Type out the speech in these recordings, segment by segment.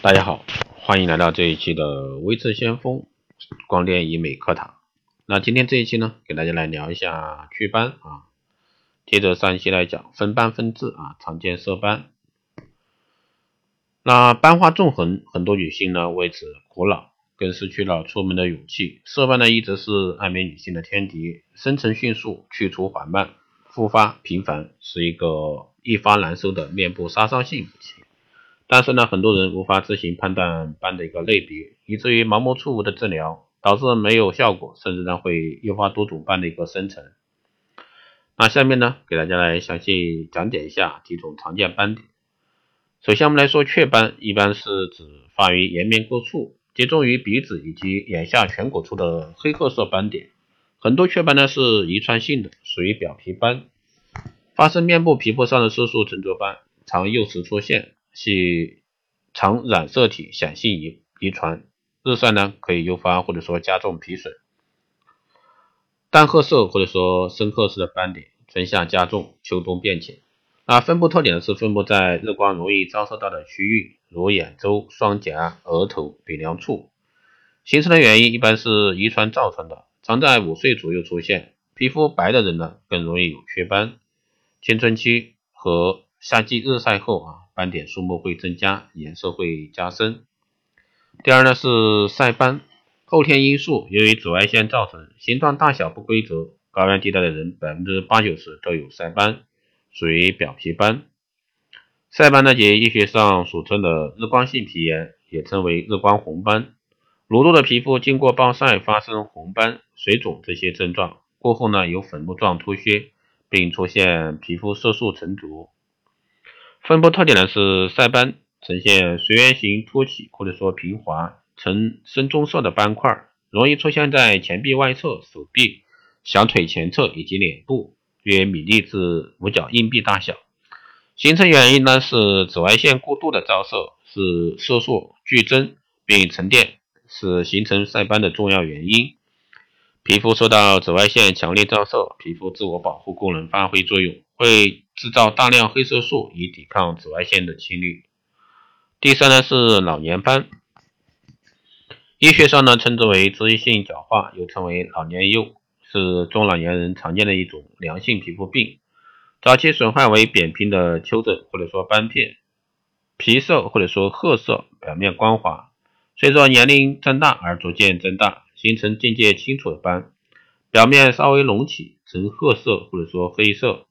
大家好，欢迎来到这一期的微智先锋光电医美课堂。那今天这一期呢，给大家来聊一下祛斑啊。接着上一期来讲分斑分痣啊，常见色斑。那斑花纵横，很多女性呢为此苦恼，更失去了出门的勇气。色斑呢一直是爱美女性的天敌，生成迅速，去除缓慢，复发频繁，是一个一发难收的面部杀伤性武器。但是呢，很多人无法自行判断斑的一个类别，以至于盲目错误的治疗，导致没有效果，甚至呢会诱发多种斑的一个生成。那下面呢，给大家来详细讲解一下几种常见斑点。首先，我们来说雀斑，一般是指发于颜面各处，集中于鼻子以及眼下颧骨处的黑褐色斑点。很多雀斑呢是遗传性的，属于表皮斑，发生面部皮肤上的色素沉着斑，常幼时出现，系常染色体显性遗遗传，日晒呢可以诱发或者说加重皮损。淡褐色或者说深褐色的斑点，春夏加重，秋冬变浅。那分布特点呢是分布在日光容易照射到的区域，如眼周、双颊、额头、鼻梁处。形成的原因一般是遗传造成的，常在五岁左右出现。皮肤白的人呢，更容易有雀斑。青春期和夏季日晒后啊，斑点数目会增加，颜色会加深。第二呢是晒斑，后天因素，由于紫外线造成，形状大小不规则，高原地带的人百分之八九十都有晒斑。属于表皮斑，晒斑呢，及医学上俗称的日光性皮炎，也称为日光红斑。裸露的皮肤经过暴晒发生红斑、水肿这些症状，过后呢有粉末状突屑，并出现皮肤色素沉着。分布特点呢是晒斑呈现随圆形凸起或者说平滑，呈深棕色的斑块，容易出现在前臂外侧、手臂、小腿前侧以及脸部。约米粒至五角硬币大小，形成原因呢是紫外线过度的照射，是色素剧增并沉淀，是形成晒斑的重要原因。皮肤受到紫外线强烈照射，皮肤自我保护功能发挥作用，会制造大量黑色素以抵抗紫外线的侵略。第三呢是老年斑，医学上呢称之为脂溢性角化，又称为老年疣。是中老年人常见的一种良性皮肤病，早期损坏为扁平的丘疹或者说斑片，皮色或者说褐色，表面光滑，随着年龄增大而逐渐增大，形成境界清楚的斑，表面稍微隆起，呈褐色或者说黑色。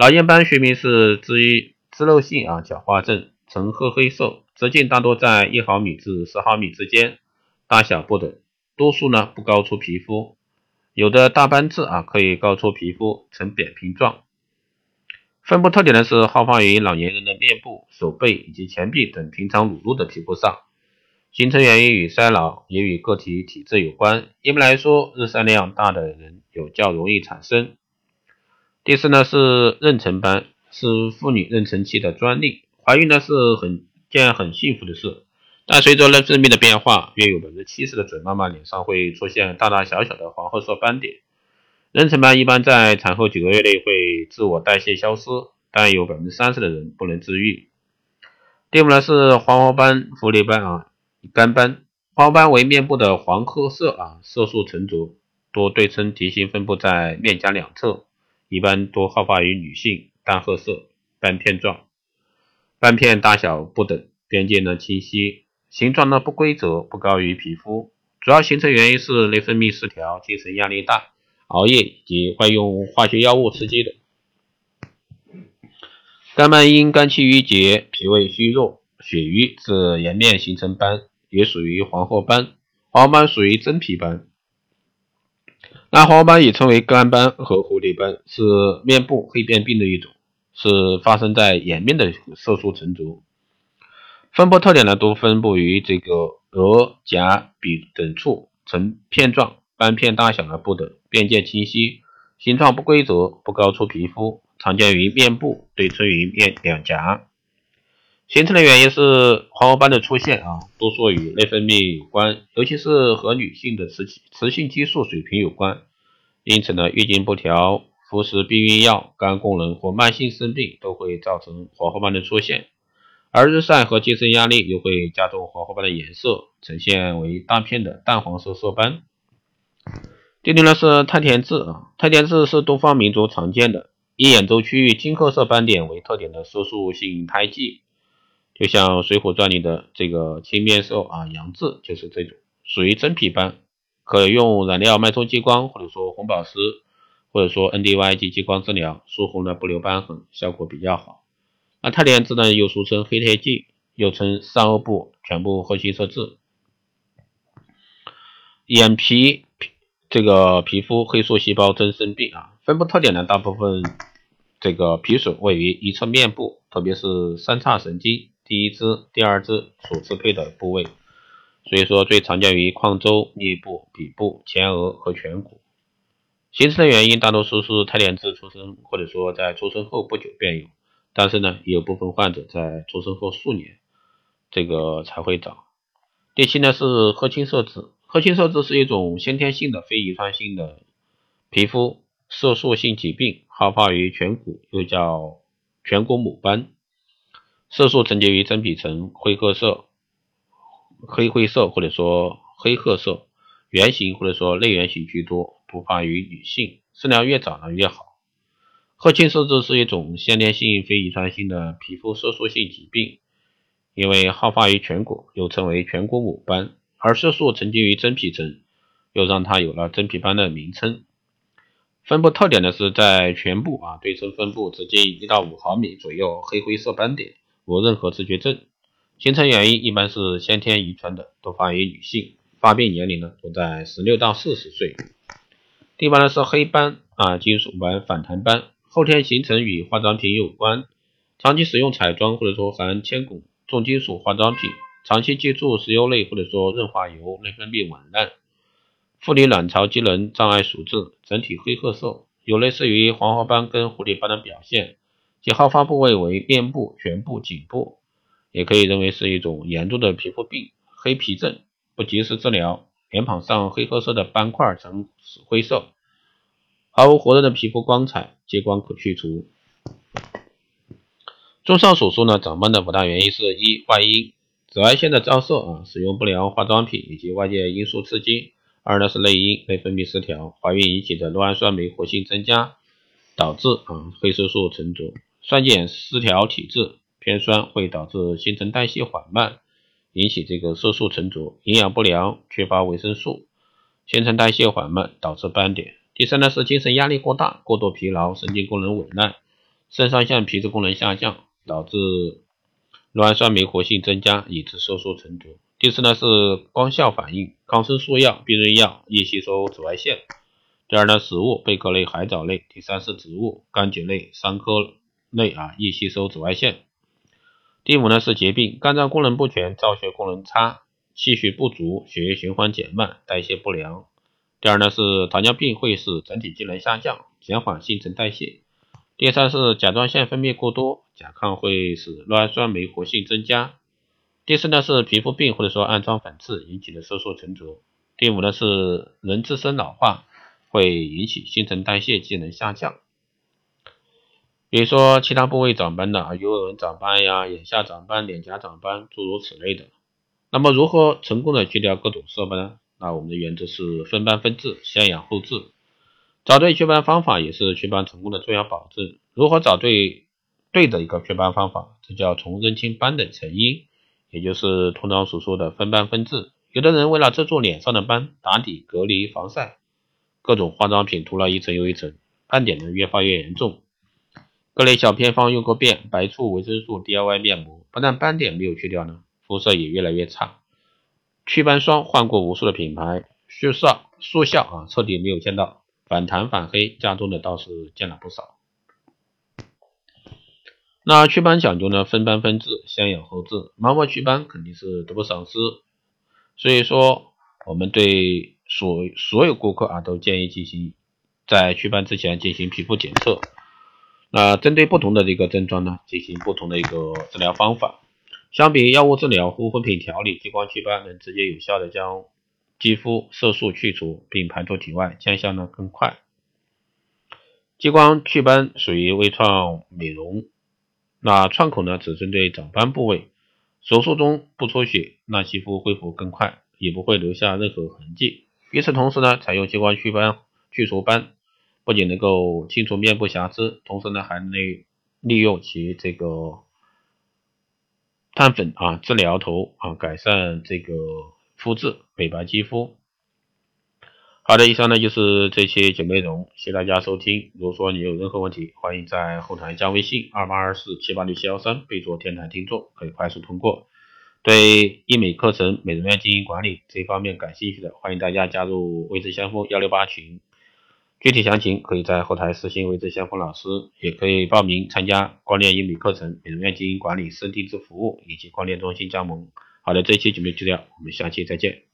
老年斑学名是脂溢脂漏性啊角化症，呈褐黑色，直径大多在一毫米至十毫米之间，大小不等，多数呢不高出皮肤。有的大斑痣啊，可以高出皮肤，呈扁平状。分布特点呢是好发于老年人的面部、手背以及前臂等平常裸露的皮肤上。形成原因与衰老也与个体体质有关。一般来说，日晒量大的人有较容易产生。第四呢是妊娠斑，是妇女妊娠期的专利。怀孕呢是很件很幸福的事。但随着内分泌的变化，约有百分之七十的准妈妈脸上会出现大大小小的黄褐色斑点。妊娠斑一般在产后几个月内会自我代谢消失，但有百分之三十的人不能治愈。第五呢是黄褐斑、狐狸斑啊、干斑。黄斑为面部的黄褐色啊，色素沉着，多对称题形分布在面颊两侧，一般多好发于女性，淡褐色，斑片状，斑片大小不等，边界呢清晰。形状呢不规则，不高于皮肤，主要形成原因是内分泌失调、精神压力大、熬夜以及外用化学药物刺激的。肝斑因肝气郁结、脾胃虚弱、血瘀致颜面形成斑，也属于黄褐斑。黄斑属于真皮斑。那黄斑也称为干斑和蝴蝶斑，是面部黑变病的一种，是发生在颜面的色素沉着。分布特点呢，都分布于这个额、颊、鼻等处，呈片状，斑片大小呢不等，边界清晰，形状不规则，不高出皮肤，常见于面部，对称于面两颊。形成的原因是黄褐斑的出现啊，多数与内分泌有关，尤其是和女性的雌雌性激素水平有关。因此呢，月经不调、服食避孕药、肝功能或慢性生病都会造成黄褐斑的出现。而日晒和精神压力又会加重黄褐斑的颜色，呈现为大片的淡黄色色斑。第六呢是太田痣啊，太田痣是东方民族常见的以眼周区域金褐色斑点为特点的色素性胎记，就像《水浒传》里的这个青面兽啊杨志就是这种，属于真皮斑，可用染料脉冲激光或者说红宝石或者说 NDY 及激光治疗，术后呢不留斑痕，效果比较好。那太田痣呢，又俗称黑贴记，又称上颚部全部褐青色痣。眼皮这个皮肤黑素细胞增生病啊，分布特点呢，大部分这个皮损位于一侧面部，特别是三叉神经第一支、第二支所支配的部位，所以说最常见于眶周、颞部、鼻部、前额和颧骨。形成的原因大多数是太田痣出生，或者说在出生后不久便有。但是呢，也有部分患者在出生后数年，这个才会长。第七呢是褐青色痣，褐青色痣是一种先天性的非遗传性的皮肤色素性疾病，好发于颧骨，又叫颧骨母斑。色素沉积于真皮层，灰褐色、黑灰色或者说黑褐色，圆形或者说类圆形居多，多发于女性，治疗越早呢越好。褐青色痣是一种先天性非遗传性的皮肤色素性疾病，因为好发于颧骨，又称为颧骨母斑，而色素沉积于真皮层，又让它有了真皮斑的名称。分布特点呢是在全部啊对称分布，直径一到五毫米左右，黑灰色斑点，无任何自觉症。形成原因一般是先天遗传的，多发于女性，发病年龄呢都在十六到四十岁。第八呢是黑斑啊金属斑反弹斑。后天形成与化妆品有关，长期使用彩妆或者说含铅汞重金属化妆品，长期接触石油类或者说润滑油，内分泌紊乱，妇女卵巢机能障碍所致，整体黑褐色，有类似于黄褐斑跟蝴蝶斑的表现，其好发部位为面部、全部、颈部，也可以认为是一种严重的皮肤病，黑皮症，不及时治疗，脸庞上黑褐色的斑块呈灰色。毫无活动的皮肤光彩，激光可去除。综上所述呢，长斑的五大原因是：一、外因，紫外线的照射啊，使用不良化妆品以及外界因素刺激；二呢是内因，内分泌失调，怀孕引起的酪氨酸酶活性增加，导致啊黑色素沉着；酸碱失调体质，偏酸会导致新陈代谢缓慢，引起这个色素沉着；营养不良，缺乏维生素，新陈代谢缓慢，导致斑点。第三呢是精神压力过大、过度疲劳、神经功能紊乱、肾上腺皮质功能下降，导致酪氨酸酶活性增加，以致色素沉着。第四呢是光效反应，抗生素药、避孕药易吸收紫外线。第二呢食物，贝壳类、海藻类。第三是植物，柑橘类、桑科内啊易吸收紫外线。第五呢是疾病，肝脏功能不全、造血功能差、气血不足、血液循环减慢、代谢不良。第二呢是糖尿病会使整体机能下降，减缓新陈代谢。第三是甲状腺分泌过多，甲亢会使酪氨酸酶活性增加。第四呢是皮肤病或者说暗疮粉刺引起的色素沉着。第五呢是人自身老化会引起新陈代谢机能下降。比如说其他部位长斑的啊，有人长斑呀，眼下长斑、脸颊长斑，诸如此类的。那么如何成功的去掉各种色斑呢？那我们的原则是分斑分治，先养后治。找对祛斑方法也是祛斑成功的重要保证。如何找对对的一个祛斑方法？这叫从认清斑的成因，也就是通常所说的分斑分治。有的人为了遮住脸上的斑，打底、隔离、防晒，各种化妆品涂了一层又一层，斑点呢越发越严重。各类小偏方用过遍，白醋、维生素、DIY 面膜，不但斑点没有去掉呢，肤色也越来越差。祛斑霜换过无数的品牌，速效速效啊，彻底没有见到反弹反黑，加重的倒是见了不少。那祛斑讲究呢，分斑分治，先养后治，盲目祛斑肯定是得不偿失。所以说，我们对所所有顾客啊，都建议进行在祛斑之前进行皮肤检测。那针对不同的这个症状呢，进行不同的一个治疗方法。相比药物治疗、护肤品调理，激光祛斑能直接有效的将肌肤色素去除并排出体外，见效呢更快。激光祛斑属于微创美容那创口呢，只针对长斑部位，手术中不出血，那肌肤恢复更快，也不会留下任何痕迹。与此同时呢，采用激光祛斑去除斑，不仅能够清除面部瑕疵，同时呢，还能利用其这个碳粉啊治疗头啊，改善这个肤质，美白肌肤。好的，以上呢就是这期节目内容，谢谢大家收听。如果说你有任何问题，欢迎在后台加微信二八二四七八六七幺三，备注天台听众，可以快速通过。对医美课程、美容院经营管理这方面感兴趣的，欢迎大家加入微之相锋幺六八群。具体详情可以在后台私信位置先锋老师，也可以报名参加光电英语课程、美容院经营管理、深定制服务以及光电中心加盟。好的，这期节目就这样，我们下期再见。